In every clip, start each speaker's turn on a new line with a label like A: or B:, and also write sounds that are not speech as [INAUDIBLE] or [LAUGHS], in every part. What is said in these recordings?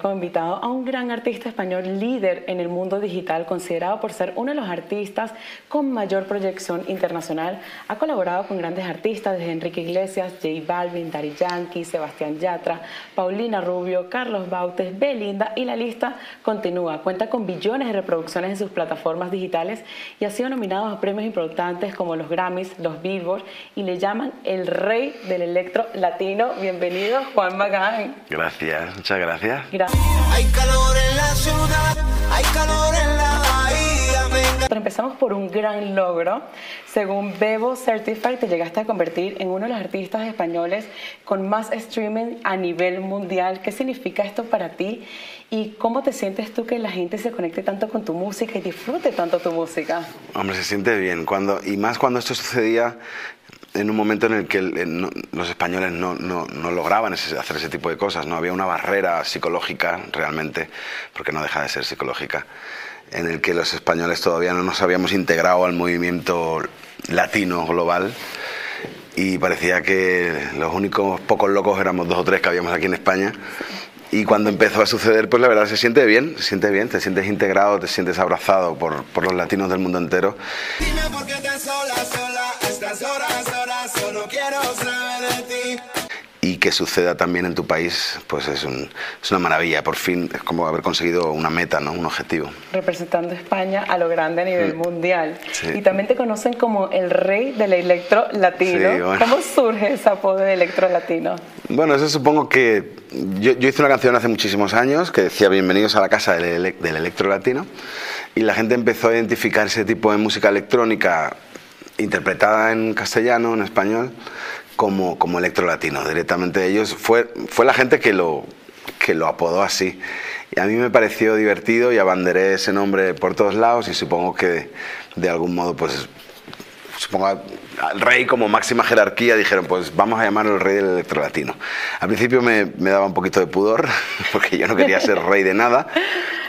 A: como invitado gran artista español líder en el mundo digital, considerado por ser uno de los artistas con mayor proyección internacional. Ha colaborado con grandes artistas desde Enrique Iglesias, J Balvin, Daddy Yankee, Sebastián Yatra, Paulina Rubio, Carlos Bautes, Belinda y la lista continúa. Cuenta con billones de reproducciones en sus plataformas digitales y ha sido nominado a premios importantes como los Grammys, los Billboard y le llaman el rey del electro latino. Bienvenido, Juan Magán.
B: Gracias, muchas gracias.
A: Hay calor en la ciudad, hay calor en la bahía. Pero empezamos por un gran logro. Según Bebo Certified, te llegaste a convertir en uno de los artistas españoles con más streaming a nivel mundial. ¿Qué significa esto para ti? ¿Y cómo te sientes tú que la gente se conecte tanto con tu música y disfrute tanto tu música?
B: Hombre, se siente bien. Cuando, y más cuando esto sucedía en un momento en el que los españoles no, no, no lograban hacer ese tipo de cosas, no había una barrera psicológica realmente, porque no deja de ser psicológica, en el que los españoles todavía no nos habíamos integrado al movimiento latino global y parecía que los únicos pocos locos éramos dos o tres que habíamos aquí en España. Y cuando empezó a suceder, pues la verdad se siente bien, se siente bien, te sientes integrado, te sientes abrazado por, por los latinos del mundo entero. Dime por qué sola, sola, solo quiero saber de ti y que suceda también en tu país, pues es, es, una maravilla. Por fin es como haber conseguido una meta, ¿no? un objetivo.
A: Representando España a lo grande a nivel mm. mundial. Y también te conocen como el rey del electro latino. ¿Cómo surge ese apodo de electro latino?
B: Bueno, eso supongo que yo, yo, hice una canción hace muchísimos años que decía Bienvenidos a la casa del, del electro latino y la gente empezó a identificar ese tipo de música electrónica interpretada en castellano, en español, como, como electro latino. Directamente ellos, fue, fue la gente que lo, que lo apodó así. Y a mí me pareció divertido y abanderé ese nombre por todos lados y supongo que de algún modo, pues, supongo al rey como máxima jerarquía dijeron, pues vamos a llamarlo el rey del electro latino. Al principio me, daba un poquito de pudor, [LAUGHS] porque yo no quería ser rey de nada,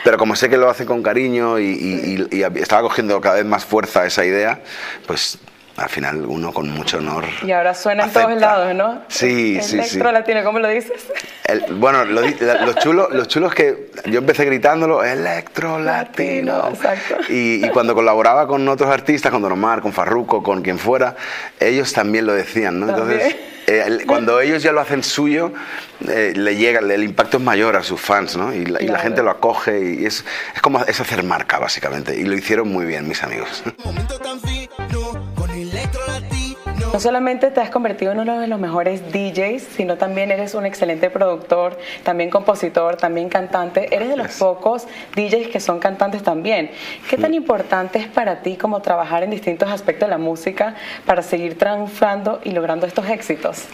B: pero como sé que lo hacen con cariño y, y estaba cogiendo cada vez más fuerza esa idea, pues al final uno con mucho honor.
A: Y ahora suena en todos lados, ¿no?
B: Sí, sí, sí.
A: Electro latino, ¿cómo lo dices?
B: bueno, lo, los chulos los chulos que yo empecé gritándolo, electro latino.
A: exacto.
B: Y, cuando colaboraba con otros artistas, con Don Omar, con Farruko, con quien fuera, ellos también lo decían, ¿no? Entonces, eh, cuando ellos ya lo hacen suyo, eh, le llega, el impacto es mayor a sus fans, ¿no? Y, la, gente lo acoge y es, es como es hacer marca, básicamente. Y lo hicieron muy bien, mis amigos. Momento tan
A: no solamente te has convertido en uno de los mejores DJs, sino también eres un excelente productor, también compositor, también cantante. Eres de los pocos DJs que son cantantes también. ¿Qué tan importante es para ti como trabajar en distintos aspectos de la música para seguir triunfando y logrando estos éxitos?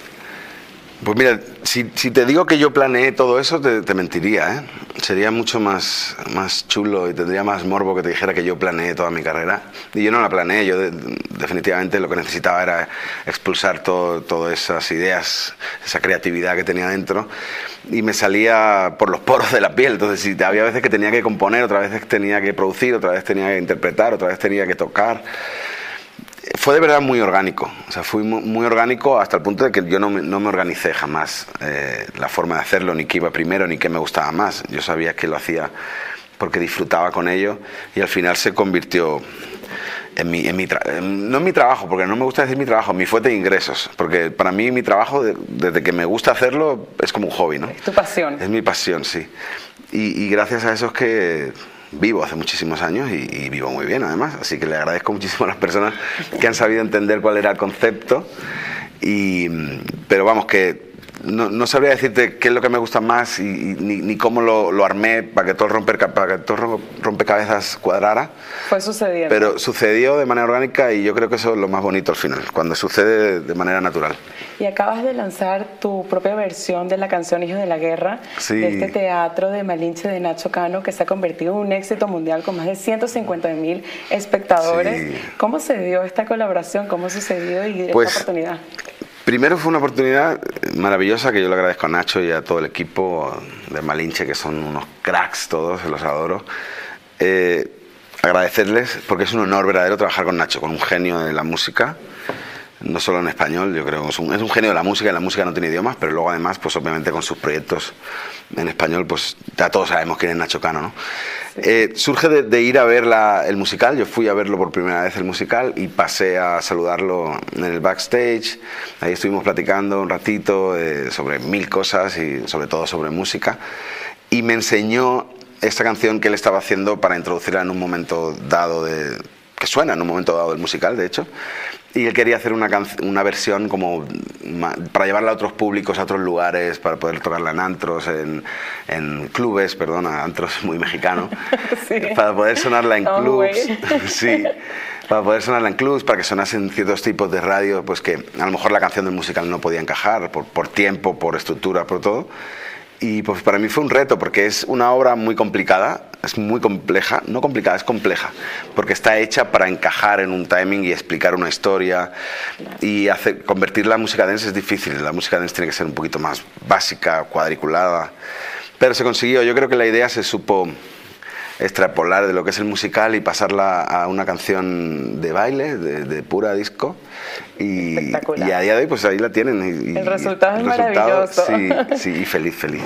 B: Pues mira, si, te digo que yo planeé todo eso, te, mentiría. ¿eh? Sería mucho más, más chulo y tendría más morbo que te dijera que yo planeé toda mi carrera. Y yo no la planeé, yo definitivamente lo que necesitaba era expulsar todas esas ideas, esa creatividad que tenía dentro. Y me salía por los poros de la piel. Entonces, si había veces que tenía que componer, otras veces tenía que producir, otras veces tenía que interpretar, otras veces tenía que tocar fue de verdad muy orgánico. O sea, fui muy, orgánico hasta el punto de que yo no me, no me organicé jamás eh, la forma de hacerlo, ni qué iba primero, ni qué me gustaba más. Yo sabía que lo hacía porque disfrutaba con ello y al final se convirtió en mi, en mi no en mi trabajo, porque no me gusta decir mi trabajo, mi fuente de ingresos, porque para mí mi trabajo, desde que me gusta hacerlo, es como un hobby, ¿no?
A: Es tu pasión.
B: Es mi pasión, sí. Y, y gracias a eso es que vivo hace muchísimos años y, vivo muy bien además, así que le agradezco muchísimo a las personas que han sabido entender cuál era el concepto. Y, pero vamos, que no, no, sabría decirte qué es lo que me gusta más y, ni, cómo lo, lo, armé para que todo el romper, para que todo rompecabezas cuadrara.
A: Fue sucediendo.
B: Pero sucedió de manera orgánica y yo creo que eso es lo más bonito al final, cuando sucede de manera natural.
A: Y acabas de lanzar tu propia versión de la canción Hijos de la Guerra, de este teatro de Malinche de Nacho Cano, que se ha convertido en un éxito mundial con más de 150 mil espectadores. ¿Cómo se dio esta colaboración? ¿Cómo sucedió y esta pues, oportunidad?
B: Primero fue una oportunidad maravillosa que yo le agradezco a Nacho y a todo el equipo de Malinche, que son unos cracks todos, los adoro. Eh, agradecerles porque es un honor verdadero trabajar con Nacho, con un genio de la música. No solo en español, yo creo que es un, es un genio de la música y la música no tiene idiomas, pero luego además, pues obviamente con sus proyectos en español, pues ya todos sabemos quién es Nacho Cano, ¿no? Eh, surge de, ir a ver el musical, yo fui a verlo por primera vez el musical y pasé a saludarlo en el backstage, ahí estuvimos platicando un ratito eh, sobre mil cosas y sobre todo sobre música. Y me enseñó esta canción que él estaba haciendo para introducirla en un momento dado de que suena en un momento dado del musical, de hecho, y él quería hacer una, una versión como para llevarla a otros públicos, a otros lugares, para poder tocarla en antros, en, en clubes, perdona, antros muy mexicano, [LAUGHS] para poder sonarla en clubs, [LAUGHS] sí, para poder sonarla en clubs, para que sonasen ciertos tipos de radio, pues que a lo mejor la canción del musical no podía encajar por, por tiempo, por estructura, por todo. Y pues para mí fue un reto porque es una obra muy complicada, es muy compleja, no complicada, es compleja, porque está hecha para encajar en un timing y explicar una historia y hacer, convertir la música dance es difícil, la música dance tiene que ser un poquito más básica, cuadriculada, pero se consiguió, yo creo que la idea se supo extrapolar de lo que es el musical y pasarla a una canción de baile, de, pura disco. Y, y, a día de hoy, pues ahí la tienen.
A: Y, el resultado es maravilloso.
B: Sí, [LAUGHS] sí, y feliz, feliz.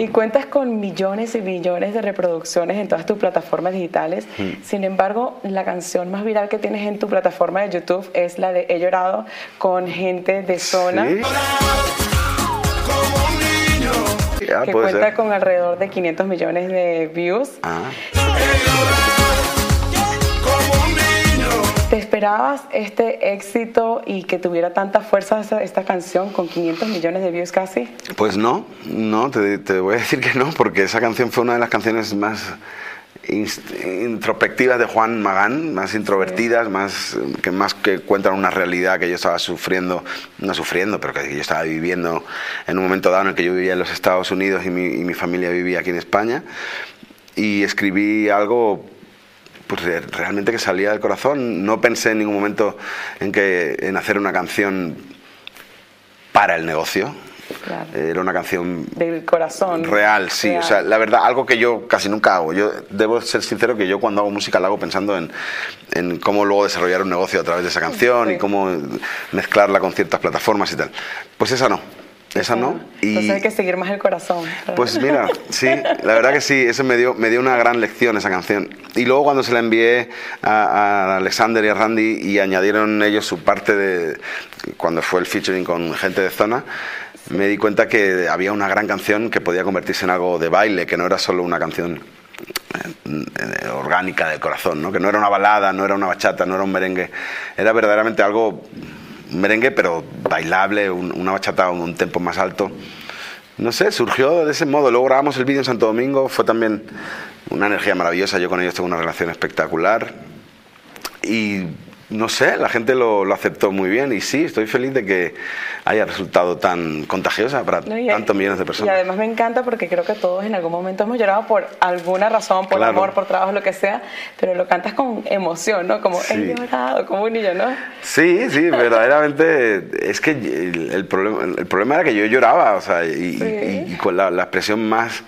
A: Y cuentas con millones y millones de reproducciones en todas tus plataformas digitales. Mm. Sin embargo, la canción más viral que tienes en tu plataforma de YouTube es la de He llorado con gente de zona. ¿Sí? Que cuenta con alrededor de 500 millones de views. Ah. ¿Te esperabas este éxito y que tuviera tanta fuerza esta, canción con 500 millones de views casi?
B: Pues no, no, te, te voy a decir que no, porque esa canción fue una de las canciones más introspectivas de Juan Magán, más introvertidas, más que más que cuentan una realidad que yo estaba sufriendo, no sufriendo, pero que yo estaba viviendo en un momento dado en el que yo vivía en los Estados Unidos y mi, y mi familia vivía aquí en España. Y escribí algo pues realmente que salía del corazón. No pensé en ningún momento en que en hacer una canción para el negocio. Era una canción
A: del corazón.
B: Real, sí. O sea, la verdad, algo que yo casi nunca hago. Yo debo ser sincero que yo cuando hago música la hago pensando en, en cómo luego desarrollar un negocio a través de esa canción y cómo mezclarla con ciertas plataformas y tal. Pues esa no. Esa no.
A: Y, Entonces hay que seguir más el corazón.
B: Pues mira, sí, la verdad que sí, eso me dio, me dio una gran lección esa canción. Y luego cuando se la envié a, a Alexander y a Randy y añadieron ellos su parte de cuando fue el featuring con gente de zona, me di cuenta que había una gran canción que podía convertirse en algo de baile, que no era solo una canción eh, orgánica del corazón, ¿no? que no era una balada, no era una bachata, no era un merengue, era verdaderamente algo merengue pero bailable, una bachata a un tempo más alto. No sé, surgió de ese modo. Luego grabamos el vídeo en Santo Domingo, fue también una energía maravillosa. Yo con ellos tengo una relación espectacular. Y no sé, la gente lo, lo, aceptó muy bien y sí, estoy feliz de que haya resultado tan contagiosa para tantos millones de personas.
A: Y además me encanta porque creo que todos en algún momento hemos llorado por alguna razón, por amor, por trabajo, lo que sea, pero lo cantas con emoción, ¿no? Como he llorado, como un niño, ¿no?
B: Sí, sí, [LAUGHS] verdaderamente es que el, problema, el problema era que yo lloraba, o sea, y, con la, la expresión más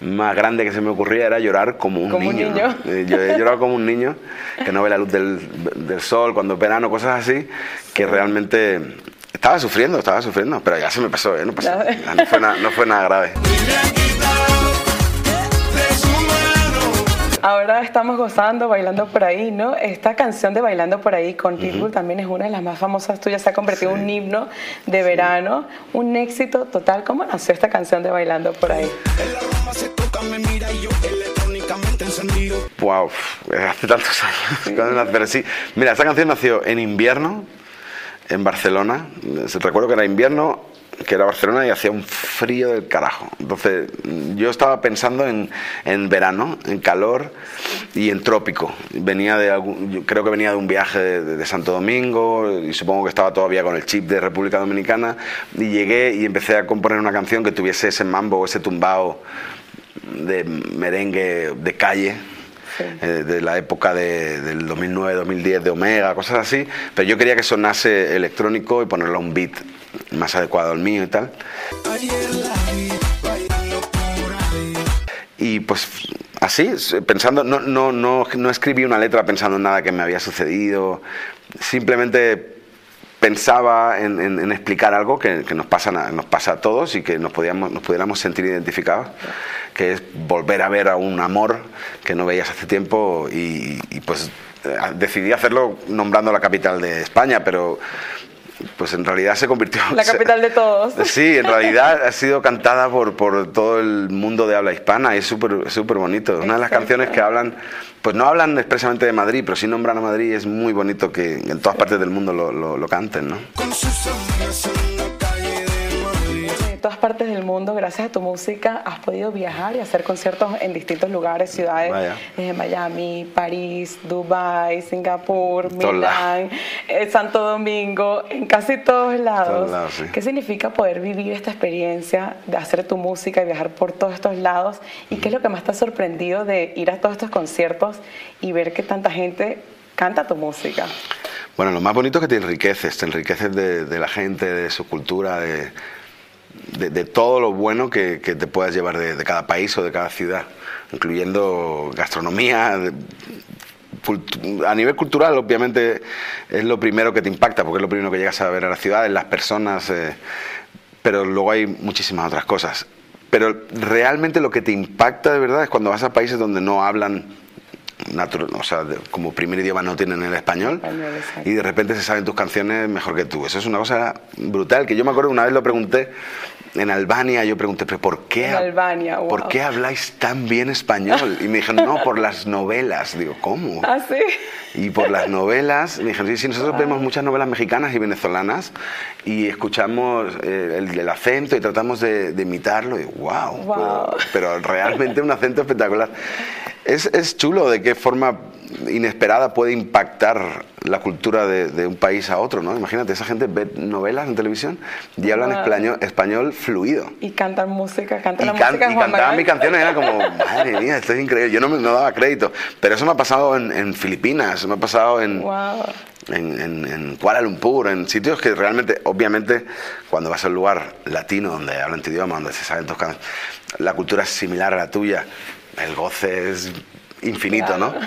B: más grande que se me ocurría era llorar como un niño. Eh, yo he llorado como un niño que no ve la luz del, del sol cuando es verano, cosas así, que realmente estaba sufriendo, estaba sufriendo, pero ya se me pasó, ¿eh? no, pasó, no, fue nada, no fue nada grave. [LAUGHS]
A: Ahora estamos gozando, bailando por ahí, ¿no? Esta canción de Bailando por ahí con Pitbull también es una de las más famosas tuyas, se ha convertido en un himno de verano, un éxito total. ¿Cómo nació esta canción de Bailando por ahí?
B: Wow, hace tantos años. Pero sí, mira, esta canción nació en invierno en Barcelona. Recuerdo que era invierno que era Barcelona y hacía un frío del carajo. Entonces yo estaba pensando en, en verano, en calor y en trópico. Venía de yo creo que venía de un viaje de, Santo Domingo y supongo que estaba todavía con el chip de República Dominicana y llegué y empecé a componer una canción que tuviese ese mambo, ese tumbao de merengue de calle. Eh, de la época de, del 2009-2010 de Omega, cosas así, pero yo quería que sonase electrónico y ponerle un beat más adecuado al mío y tal. Y pues así, pensando, no, no, no, no escribí una letra pensando en nada que me había sucedido, simplemente pensaba en, explicar algo que, nos, pasa, nos pasa a todos y que nos, podíamos, nos pudiéramos sentir identificados, que es volver a ver a un amor que no veías hace tiempo y, y pues eh, decidí hacerlo nombrando la capital de España, pero pues en realidad se convirtió...
A: La capital de todos. [LAUGHS]
B: Sí, en realidad ha sido cantada por, por todo el mundo de habla hispana y es súper súper bonito. Una de las canciones que hablan, pues no hablan expresamente de Madrid, pero sí nombran a Madrid y es muy bonito que en todas partes del mundo lo, lo, lo canten, ¿no? Con sus
A: todas partes mundo, gracias a tu música, has podido viajar y hacer conciertos en distintos lugares, ciudades, desde Miami, París, Dubai, Singapur, Milán, eh, Santo Domingo, en casi todos lados. ¿Qué significa poder vivir esta experiencia de hacer tu música y viajar por todos estos lados? ¿Y qué es lo que más te ha sorprendido de ir a todos estos conciertos y ver que tanta gente canta tu música?
B: Bueno, lo más bonito es que te enriqueces, te enriqueces de, de la gente, de su cultura, de, de, todo lo bueno que, te puedas llevar de, cada país o de cada ciudad, incluyendo gastronomía. a nivel cultural, obviamente, es lo primero que te impacta, porque es lo primero que llegas a ver a las ciudades, las personas, eh, pero luego hay muchísimas otras cosas. Pero realmente lo que te impacta de verdad es cuando vas a países donde no hablan natural, o sea, como primer idioma no tienen el español, y de repente se saben tus canciones mejor que tú. Eso es una cosa brutal, que yo me acuerdo una vez lo pregunté en Albania, yo pregunté, ¿pero por qué,
A: Albania,
B: ¿por qué habláis tan bien español? Y me dijeron, no, por las novelas. Digo, ¿cómo? [LAUGHS]
A: ¿Ah, sí?
B: Y por las novelas, me dijeron, sí, sí, nosotros vemos muchas novelas mexicanas y venezolanas y escuchamos eh, el, acento y tratamos de, imitarlo y wow,
A: wow.
B: pero realmente un acento espectacular. Es, es, chulo de qué forma inesperada puede impactar la cultura de, un país a otro, ¿no? Imagínate, esa gente ve novelas en televisión y hablan español, español fluido.
A: Y cantan música, cantan la música
B: Y cantaban mis canciones, era como, [LAUGHS] madre mía, esto es increíble. Yo no me no daba crédito. Pero eso me ha pasado en, Filipinas, me ha pasado en, en, en, Kuala Lumpur, en sitios que realmente, obviamente, cuando vas a un lugar latino donde hablan tu idioma, donde se saben tus canciones, la cultura es similar a la tuya el goce es infinito, ¿no? [LAUGHS]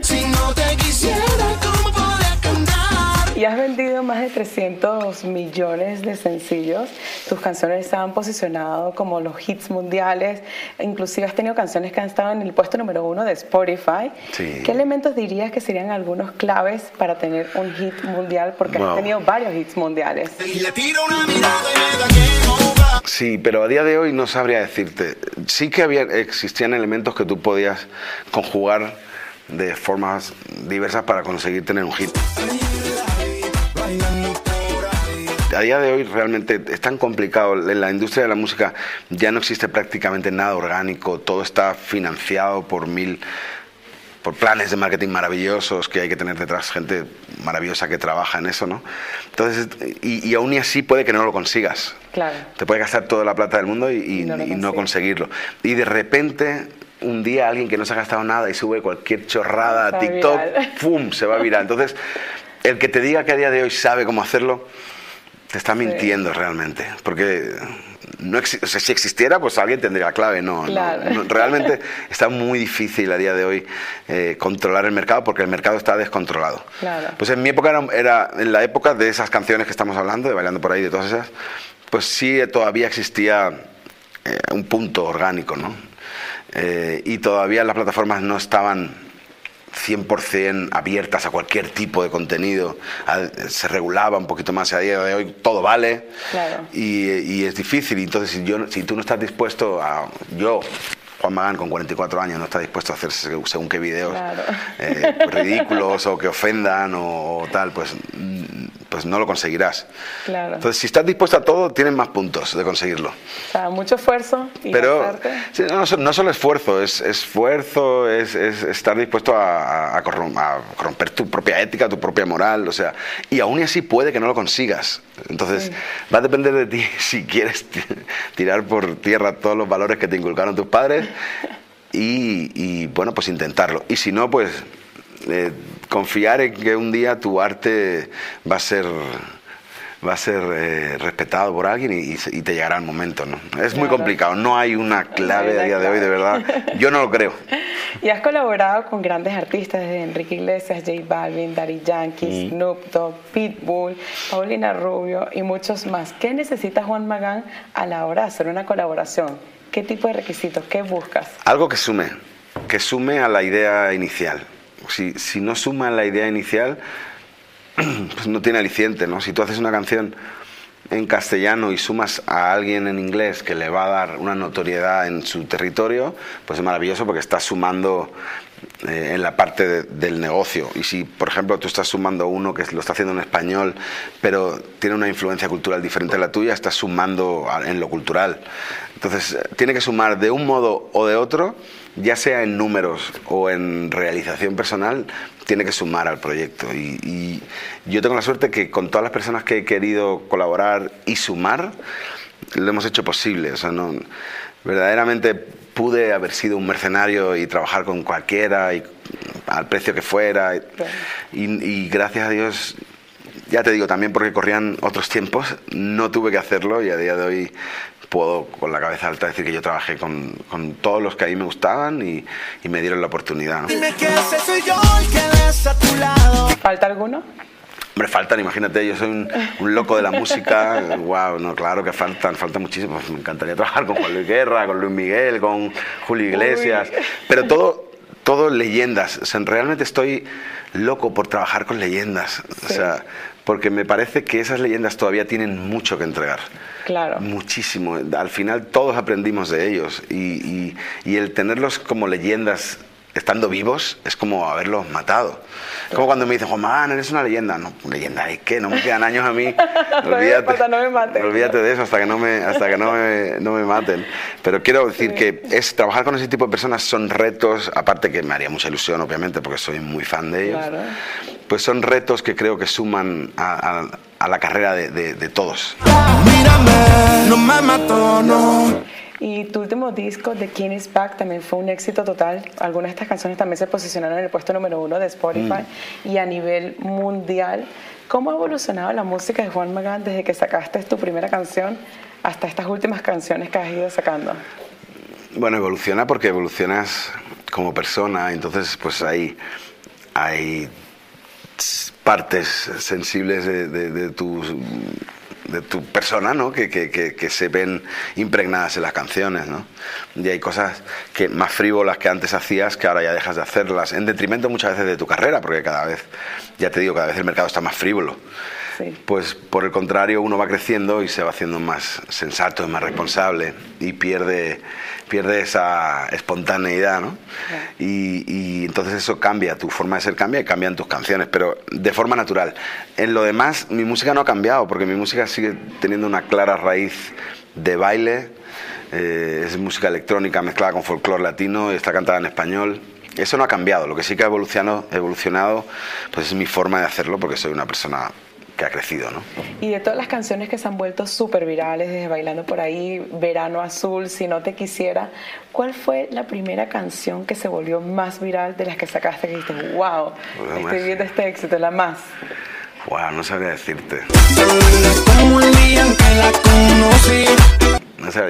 B: Si no te quisiera, ¿cómo
A: cantar? Y has vendido más de 300 millones de sencillos. Tus canciones se han posicionado como los hits mundiales. Inclusive has tenido canciones que han estado en el puesto número uno de Spotify. ¿Qué elementos dirías que serían algunos claves para tener un hit mundial? Porque has tenido varios hits mundiales. Y le tiro una mirada
B: Sí, pero a día de hoy no sabría decirte. Sí que había, existían elementos que tú podías conjugar de formas diversas para conseguir tener un hit. A día de hoy realmente es tan complicado. En la industria de la música ya no existe prácticamente nada orgánico, todo está financiado por mil por planes de marketing maravillosos que hay que tener detrás gente maravillosa que trabaja en eso, ¿no? Entonces, y, aún y así puede que no lo consigas.
A: Claro.
B: Te puede gastar toda la plata del mundo y, no, conseguirlo. Y de repente, un día alguien que no se ha gastado nada y sube cualquier chorrada a TikTok, [LAUGHS] ¡pum! se va a virar. Entonces, el que te diga que a día de hoy sabe cómo hacerlo, te está mintiendo realmente. Porque no si existiera, pues alguien tendría la clave. No, realmente [LAUGHS] está muy difícil a día de hoy eh, controlar el mercado porque el mercado está descontrolado. Pues en mi época era, en la época de esas canciones que estamos hablando, de bailando por ahí, de todas esas, pues sí todavía existía eh, un punto orgánico, ¿no? Eh, y todavía las plataformas no estaban 100% abiertas a cualquier tipo de contenido, se regulaba un poquito más, a día de hoy todo vale. Y, es difícil, entonces si, yo, si tú no estás dispuesto a, yo Juan Magán con 44 años no está dispuesto a hacer según qué videos eh, ridículos o que ofendan o, tal, pues, pues no lo conseguirás. Entonces, si estás dispuesto a todo, tienes más puntos de conseguirlo.
A: O sea, mucho esfuerzo y
B: Pero no, no, solo esfuerzo, es esfuerzo, es, estar dispuesto a, corromper tu propia ética, tu propia moral, o sea, y aún así puede que no lo consigas. Entonces, va a depender de ti [LAUGHS] si quieres tirar por tierra todos los valores que te inculcaron tus padres [LAUGHS] y, bueno, pues intentarlo. Y si no, pues eh, confiar en que un día tu arte va a ser va a ser eh, respetado por alguien y, y, te llegará el momento, ¿no? Es muy complicado, no hay una clave a día de hoy, de verdad. Yo no lo creo. [LAUGHS]
A: Y has colaborado con grandes artistas desde Enrique Iglesias, J Balvin, Daddy Yankee, mm. Snoop Dogg, Pitbull, Paulina Rubio y muchos más. ¿Qué necesita Juan Magán a la hora de hacer una colaboración? ¿Qué tipo de requisitos? ¿Qué buscas?
B: Algo que sume, que sume a la idea inicial. Si, si no suma a la idea inicial, [CLEARS THROAT] pues no tiene aliciente, ¿no? Si tú haces una canción en castellano y sumas a alguien en inglés que le va a dar una notoriedad en su territorio, pues es maravilloso porque estás sumando eh, en la parte del negocio. Y si, por ejemplo, tú estás sumando uno que lo está haciendo en español, pero tiene una influencia cultural diferente a la tuya, estás sumando en lo cultural. Entonces, tiene que sumar de un modo o de otro, ya sea en números o en realización personal, tiene que sumar al proyecto. Y, yo tengo la suerte que con todas las personas que he querido colaborar y sumar, lo hemos hecho posible. O sea, no, verdaderamente pude haber sido un mercenario y trabajar con cualquiera y al precio que fuera. y gracias a Dios ya te digo, también porque corrían otros tiempos, no tuve que hacerlo y a día de hoy puedo con la cabeza alta decir que yo trabajé con, con todos los que ahí me gustaban y, y me dieron la oportunidad.
A: ¿Falta alguno?
B: Hombre, faltan, imagínate, yo soy un, loco de la música, [LAUGHS] wow, no, claro que faltan, faltan muchísimo, pues me encantaría trabajar con Juan Luis Guerra, con Luis Miguel, con Julio Iglesias, pero todo, todo leyendas, o sea, realmente estoy loco por trabajar con leyendas, o sea, porque me parece que esas leyendas todavía tienen mucho que entregar.
A: Claro.
B: Muchísimo. Al final todos aprendimos de ellos y, y, el tenerlos como leyendas estando vivos es como haberlos matado. Como cuando me dicen, Juan eres una leyenda. No, leyenda, ¿y qué? No me quedan años a mí. [LAUGHS]
A: olvídate, no me maten.
B: olvídate de eso hasta que no me, hasta que no me, no me maten. Pero quiero decir que es trabajar con ese tipo de personas son retos, aparte que me haría mucha ilusión, obviamente, porque soy muy fan de ellos. Claro. Pues son retos que creo que suman a, a la carrera de, de, todos. Mírame, no me
A: mato, no. Y tu último disco, The King is Back, también fue un éxito total. Algunas de estas canciones también se posicionaron en el puesto número uno de Spotify mm. y a nivel mundial. ¿Cómo ha evolucionado la música de Juan Magán desde que sacaste tu primera canción hasta estas últimas canciones que has ido sacando?
B: Bueno, evoluciona porque evolucionas como persona, entonces pues hay, hay partes sensibles de, de, tu, de tu persona, ¿no? Que, que, que, se ven impregnadas en las canciones, ¿no? Y hay cosas que más frívolas que antes hacías que ahora ya dejas de hacerlas, en detrimento muchas veces de tu carrera, porque cada vez, ya te digo, cada vez el mercado está más frívolo. Pues por el contrario, uno va creciendo y se va haciendo más sensato, más responsable y pierde, pierde esa espontaneidad, ¿no? Y, entonces eso cambia, tu forma de ser cambia y cambian tus canciones, pero de forma natural. En lo demás, mi música no ha cambiado, porque mi música sigue teniendo una clara raíz de baile, eh, es música electrónica mezclada con folclore latino, está cantada en español. Eso no ha cambiado, lo que sí que ha evolucionado, evolucionado pues es mi forma de hacerlo, porque soy una persona que ha crecido, ¿no?
A: Y de todas las canciones que se han vuelto súper virales, desde Bailando por ahí, Verano Azul, Si no te quisiera, ¿cuál fue la primera canción que se volvió más viral de las que sacaste que dijiste, wow, estoy viendo este éxito, la más?
B: Wow, no sabría decirte.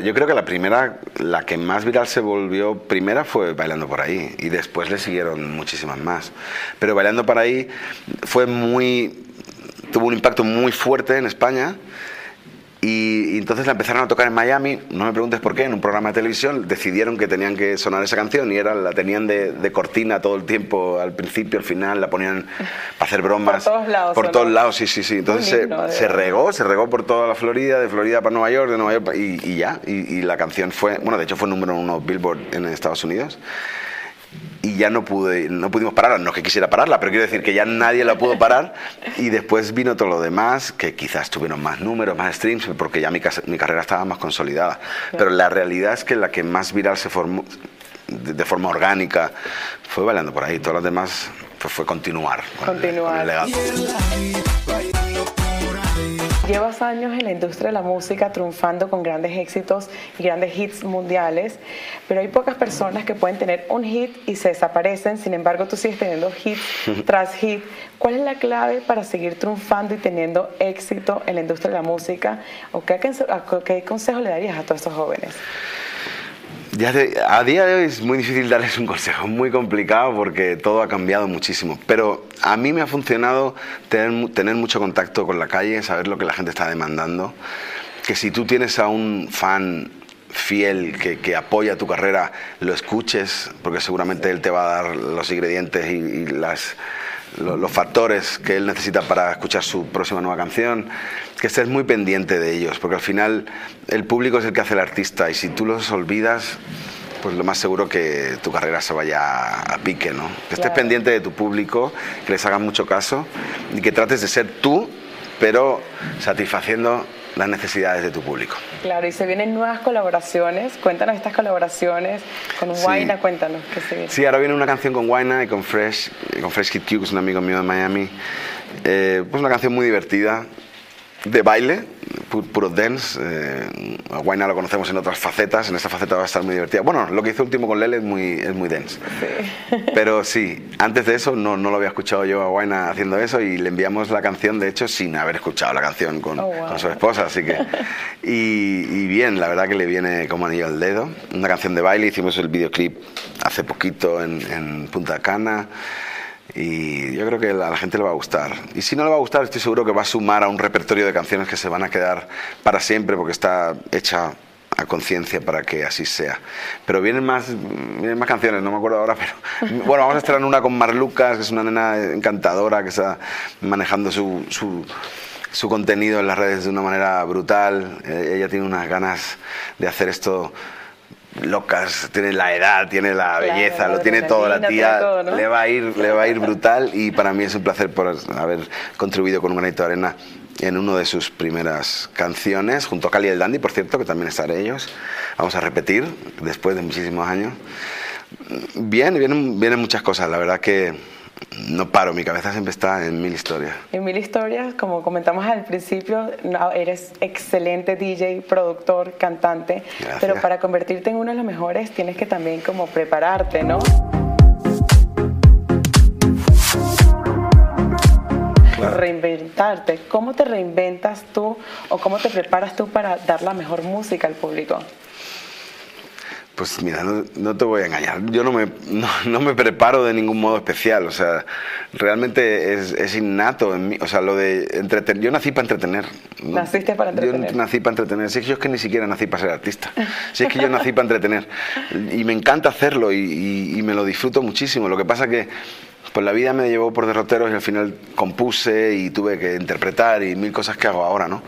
B: yo creo que la primera, la que más viral se volvió primera fue Bailando por ahí y después le siguieron muchísimas más. Pero Bailando por ahí fue muy tuvo un impacto muy fuerte en España. Y, entonces la empezaron a tocar en Miami, no me preguntes por qué, en un programa de televisión decidieron que tenían que sonar esa canción y era, la tenían de, cortina todo el tiempo, al principio, al final, la ponían para hacer bromas.
A: Por todos lados.
B: Por todos lados, sí, sí, sí. Entonces se, regó, se regó por toda la Florida, de Florida para Nueva York, de Nueva York y, ya. Y, y, la canción fue, bueno, de hecho fue número uno Billboard en Estados Unidos y ya no pude no pudimos pararla. No que quisiera pararla pero quiero decir que ya nadie la pudo parar. Y después vino todo lo demás que quizás tuvieron más números más streams porque ya mi, mi carrera estaba más consolidada. Pero la realidad es que la que más viral se formó de, forma orgánica fue bailando por ahí. Todas las demás pues fue continuar
A: continuar Llevas años en la industria de la música triunfando con grandes éxitos y grandes hits mundiales, pero hay pocas personas que pueden tener un hit y se desaparecen, sin embargo tú sigues teniendo hit [LAUGHS] tras hit. ¿Cuál es la clave para seguir triunfando y teniendo éxito en la industria de la música? ¿O qué, qué consejo le darías a todos estos jóvenes?
B: Ya a día de hoy es muy difícil darles un consejo, muy complicado porque todo ha cambiado muchísimo. Pero a mí me ha funcionado tener, tener mucho contacto con la calle, saber lo que la gente está demandando. Que si tú tienes a un fan fiel que, que, apoya tu carrera, lo escuches, porque seguramente él te va a dar los ingredientes y las, los factores que él necesita para escuchar su próxima nueva canción, que estés muy pendiente de ellos, porque al final el público es el que hace el artista y si tú los olvidas, pues lo más seguro que tu carrera se vaya a pique, ¿no? Que estés pendiente de tu público, que les hagas mucho caso y que trates de ser tú, pero satisfaciendo las necesidades de tu público.
A: Claro, y se vienen nuevas colaboraciones. Cuéntanos estas colaboraciones con sí. cuéntanos qué se viene.
B: Sí, ahora viene una canción con Waina y con Fresh, con Fresh Kid Q, que es un amigo mío de Miami. Eh, pues una canción muy divertida, de baile, puro dance. Eh, a Guayna lo conocemos en otras facetas, en esta faceta va a estar muy divertida. Bueno, lo que hizo último con Lele es muy, es muy dance. Pero sí, antes de eso no, no lo había escuchado yo a Guayna haciendo eso y le enviamos la canción, de hecho, sin haber escuchado la canción con, oh, con su esposa. Así que, [LAUGHS] y, y, bien, la verdad que le viene como anillo al dedo. Una canción de baile, hicimos el videoclip hace poquito en, en Punta Cana y yo creo que a la gente le va a gustar. Y si no le va a gustar, estoy seguro que va a sumar a un repertorio de canciones que se van a quedar para siempre porque está hecha a conciencia para que así sea. Pero vienen más, vienen más canciones, no me acuerdo ahora, pero [LAUGHS] bueno, vamos a estrenar una con Mar Lucas, que es una nena encantadora que está manejando su, su, su contenido en las redes de una manera brutal. Eh, ella tiene unas ganas de hacer esto locas, tiene la edad, tiene la belleza, lo tiene todo, la tía le va a ir, le va a ir [LAUGHS] brutal y para mí es un placer por haber contribuido con un granito de arena en una de sus primeras canciones, junto a Cali el Dandy, por cierto, que también estaré ellos. Vamos a repetir después de muchísimos años. Bien, vienen, vienen muchas cosas, la verdad que no paro, mi cabeza siempre está en mil historias.
A: En mil historias, como comentamos al principio, eres excelente DJ, productor, cantante, pero para convertirte en uno de los mejores tienes que también como prepararte, ¿no? Reinventarte. ¿Cómo te reinventas tú o cómo te preparas tú para dar la mejor música al público?
B: Pues mira, no, te voy a engañar. Yo no me, [LAUGHS] no, me preparo de ningún modo especial. O sea, realmente es, es innato en mí. O sea, lo de entretener. Yo nací para entretener.
A: Naciste para entretener.
B: Yo nací para entretener. Si es que yo es que ni siquiera nací para ser artista. Si es que yo nací para entretener. Y me encanta hacerlo y, y, me lo disfruto muchísimo. Lo que pasa que pues la vida me llevó por derroteros y al final compuse y tuve que interpretar y mil cosas que hago ahora, ¿no?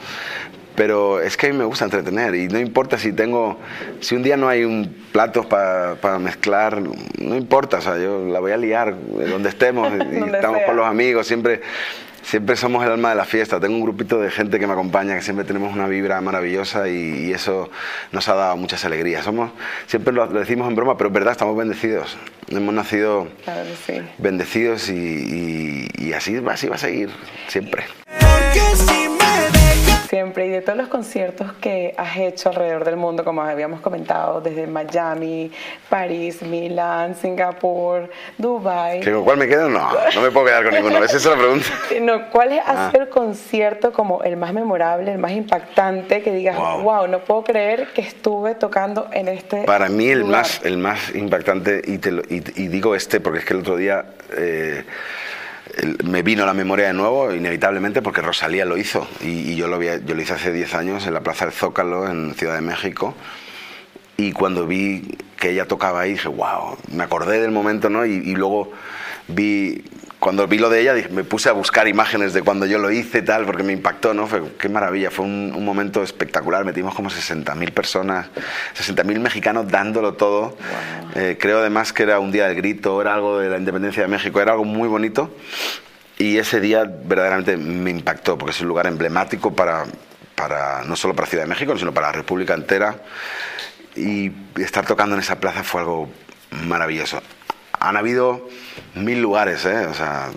B: Pero es que a mí me gusta entretener y no importa si tengo, si un día no hay un plato para mezclar, no importa, o sea, yo la voy a liar donde estemos [LAUGHS] y estamos con los amigos, siempre, siempre somos el alma de la fiesta. Tengo un grupito de gente que me acompaña, que siempre tenemos una vibra maravillosa y, eso nos ha dado muchas alegrías. Somos, siempre lo, decimos en broma, pero es verdad, estamos bendecidos. Hemos nacido bendecidos y, y, así, así va a seguir siempre
A: siempre y de todos los conciertos que has hecho alrededor del mundo, como habíamos comentado, desde Miami, París, Milán, Singapur, Dubai.
B: ¿Con cuál me quedo? No, no me puedo quedar con ninguno. Esa es la pregunta. [LAUGHS]
A: No, ¿Cuál es ah. el concierto como el más memorable, el más impactante que digas, wow, no puedo creer que estuve tocando en este
B: Para mí el más el más impactante y, te y, digo este porque es que el otro día eh, me vino a la memoria de nuevo, inevitablemente, porque Rosalía lo hizo. Y, yo, lo yo lo hice hace 10 años en la Plaza del Zócalo, en Ciudad de México. Y cuando vi que ella tocaba ahí, dije, wow, me acordé del momento, ¿no? y luego vi cuando vi lo de ella, me puse a buscar imágenes de cuando yo lo hice tal, porque me impactó, ¿no? Fue, qué maravilla, fue un, momento espectacular. Metimos como 60.000 personas, 60.000 mexicanos dándolo todo. Eh, creo además que era un día del grito, era algo de la independencia de México, era algo muy bonito. Y ese día verdaderamente me impactó, porque es un lugar emblemático para, para no solo para Ciudad de México, sino para la República entera. Y estar tocando en esa plaza fue algo maravilloso han habido mil lugares, ¿eh? O sea,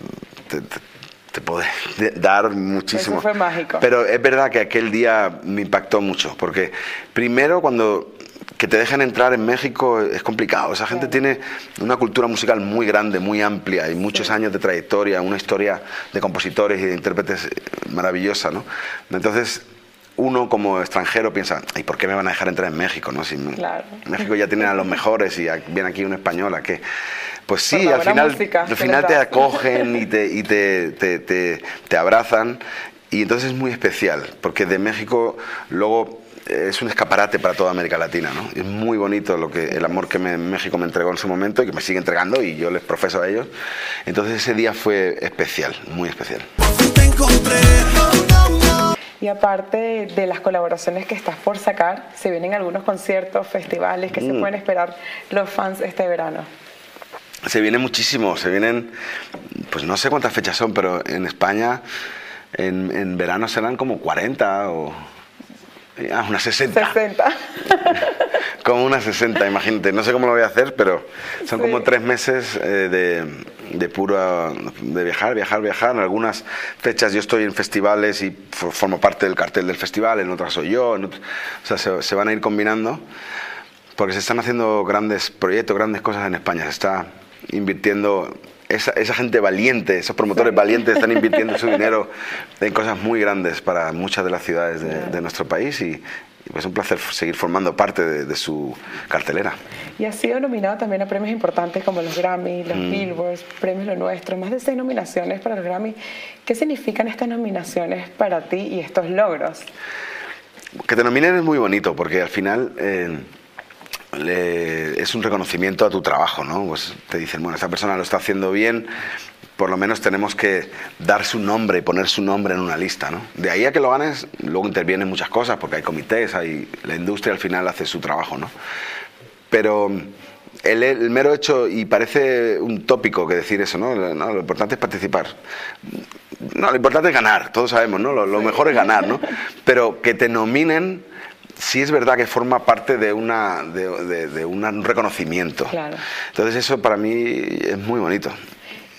B: te puedo [LAUGHS] dar muchísimo.
A: Eso fue mágico.
B: Pero es verdad que aquel día me impactó mucho, porque primero cuando que te dejen entrar en México es complicado. Esa gente tiene una cultura musical muy grande, muy amplia y muchos años de trayectoria, una historia de compositores y de intérpretes maravillosa, ¿no? Entonces, uno como extranjero piensa, ¿y por qué me van a dejar entrar en México? ¿no? Si México ya tiene a los [LAUGHS] mejores y viene aquí un español, ¿a qué? Pues sí, al final, al final te acogen y, te, y [LAUGHS] te, te, te, abrazan y entonces es muy especial, porque de México luego es un escaparate para toda América Latina, ¿no? Es muy bonito lo que el amor que México me entregó en su momento y que me sigue entregando y yo les profeso a ellos. Entonces ese día fue especial, muy especial.
A: Y aparte de las colaboraciones que estás por sacar, se vienen algunos conciertos, festivales que se mm. pueden esperar los fans este verano.
B: Se viene muchísimo, se vienen, pues no sé cuántas fechas son, pero en España en, en verano serán como 40 o Ah, unas 60.
A: 60.
B: como unas 60, imagínate. No sé cómo lo voy a hacer, pero son como tres meses eh, de, de puro de viajar, viajar, viajar. En algunas fechas yo estoy en festivales y formo parte del cartel del festival, en otras soy yo. o sea, se, se, van a ir combinando porque se están haciendo grandes proyectos, grandes cosas en España. Se está invirtiendo esa, gente valiente, esos promotores valientes están invirtiendo su [LAUGHS] dinero en cosas muy grandes para muchas de las ciudades de, nuestro país y, es un placer seguir formando parte de, su cartelera.
A: Y ha sido nominado también a premios importantes como los Grammy, los mm. Billboards, premios Lo Nuestro, más de seis nominaciones para los Grammy. ¿Qué significan estas nominaciones para ti y estos logros?
B: Que te nominen es muy bonito porque al final... Eh, es un reconocimiento a tu trabajo, ¿no? Pues te dicen, bueno, esta persona lo está haciendo bien, por lo menos tenemos que dar su nombre y poner su nombre en una lista, ¿no? De ahí a que lo ganes, luego intervienen muchas cosas, porque hay comités, hay, la industria al final hace su trabajo, ¿no? Pero el, el mero hecho, y parece un tópico que decir eso, ¿no? Lo importante es participar. No, lo importante es ganar, todos sabemos, ¿no? Lo, lo mejor es ganar, ¿no? [LAUGHS] Pero que te nominen sí es verdad que forma parte de, una, de, un reconocimiento. Entonces eso para mí es muy bonito.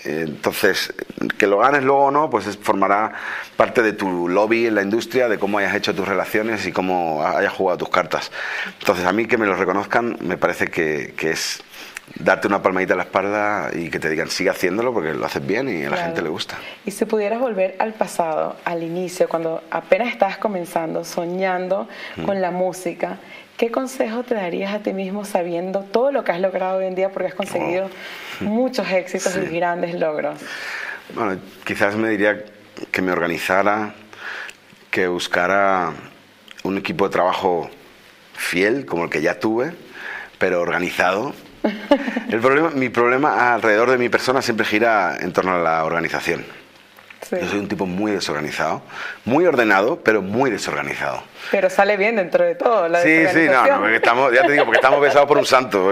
B: Entonces, que lo ganes luego o no, pues formará parte de tu lobby en la industria, de cómo hayas hecho tus relaciones y cómo hayas jugado tus cartas. Entonces, a mí que me lo reconozcan me parece que, que es darte una palmadita en la espalda y que te digan sigue haciéndolo porque lo haces bien y a la gente le gusta.
A: Y si pudieras volver al pasado, al inicio, cuando apenas estabas comenzando, soñando mm. con la música, ¿qué consejo te darías a ti mismo sabiendo todo lo que has logrado hoy en día porque has conseguido oh. [LAUGHS] muchos éxitos y grandes logros?
B: Bueno, quizás me diría que me organizara, que buscara un equipo de trabajo fiel como el que ya tuve, pero organizado el problema, mi problema alrededor de mi persona siempre gira en torno a la organización. Yo soy un tipo muy desorganizado, muy ordenado, pero muy desorganizado.
A: Pero sale bien dentro de todo. La
B: sí, sí, no, estamos, ya te digo, porque estamos besados por un santo.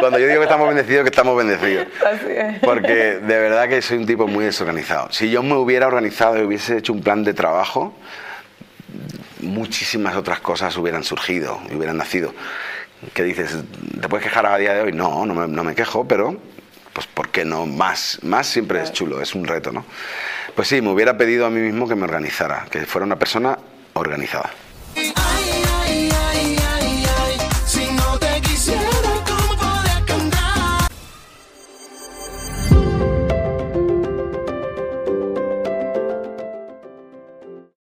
B: cuando yo digo que estamos bendecidos, que estamos bendecidos. Así es. Porque de verdad que soy un tipo muy desorganizado. Si yo me hubiera organizado y hubiese hecho un plan de trabajo, muchísimas otras cosas hubieran surgido, hubieran nacido que dices, ¿te puedes quejar a día de hoy? No, no me, quejo, pero pues ¿por qué no más? Más siempre es chulo, es un reto, ¿no? Pues sí, me hubiera pedido a mí mismo que me organizara, que fuera una persona organizada.